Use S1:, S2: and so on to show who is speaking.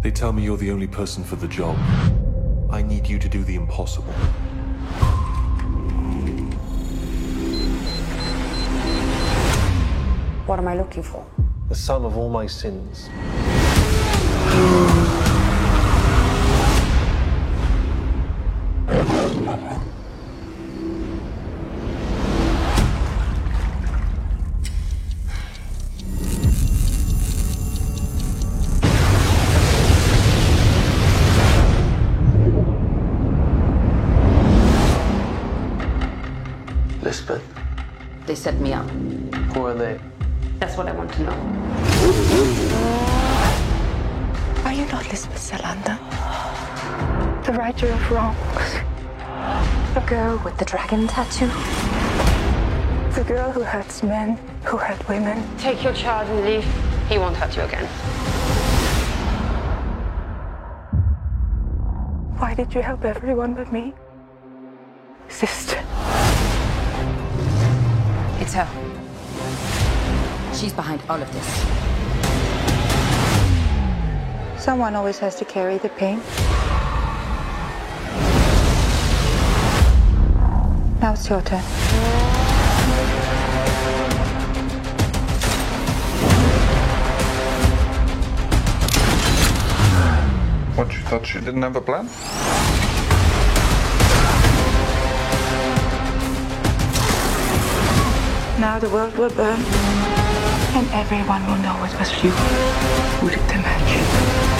S1: They tell me you're the only person for the job. I need you to do the impossible.
S2: What am I looking for?
S3: The sum of all my sins. Lisbeth,
S2: They set me up.
S3: who are they?
S2: That's what I want to know.
S4: Are you not Lisbeth Salander? The righter of wrongs. The girl with the dragon tattoo. The girl who hurts men, who hurt women.
S2: Take your child and leave. He won't hurt you again.
S4: Why did you help everyone but me? Sister.
S2: It's her. She's behind all of this.
S4: Someone always has to carry the pain. Now it's your turn.
S5: What, you thought she didn't have a plan?
S4: Now the world will burn, and everyone will know it was you who did the magic.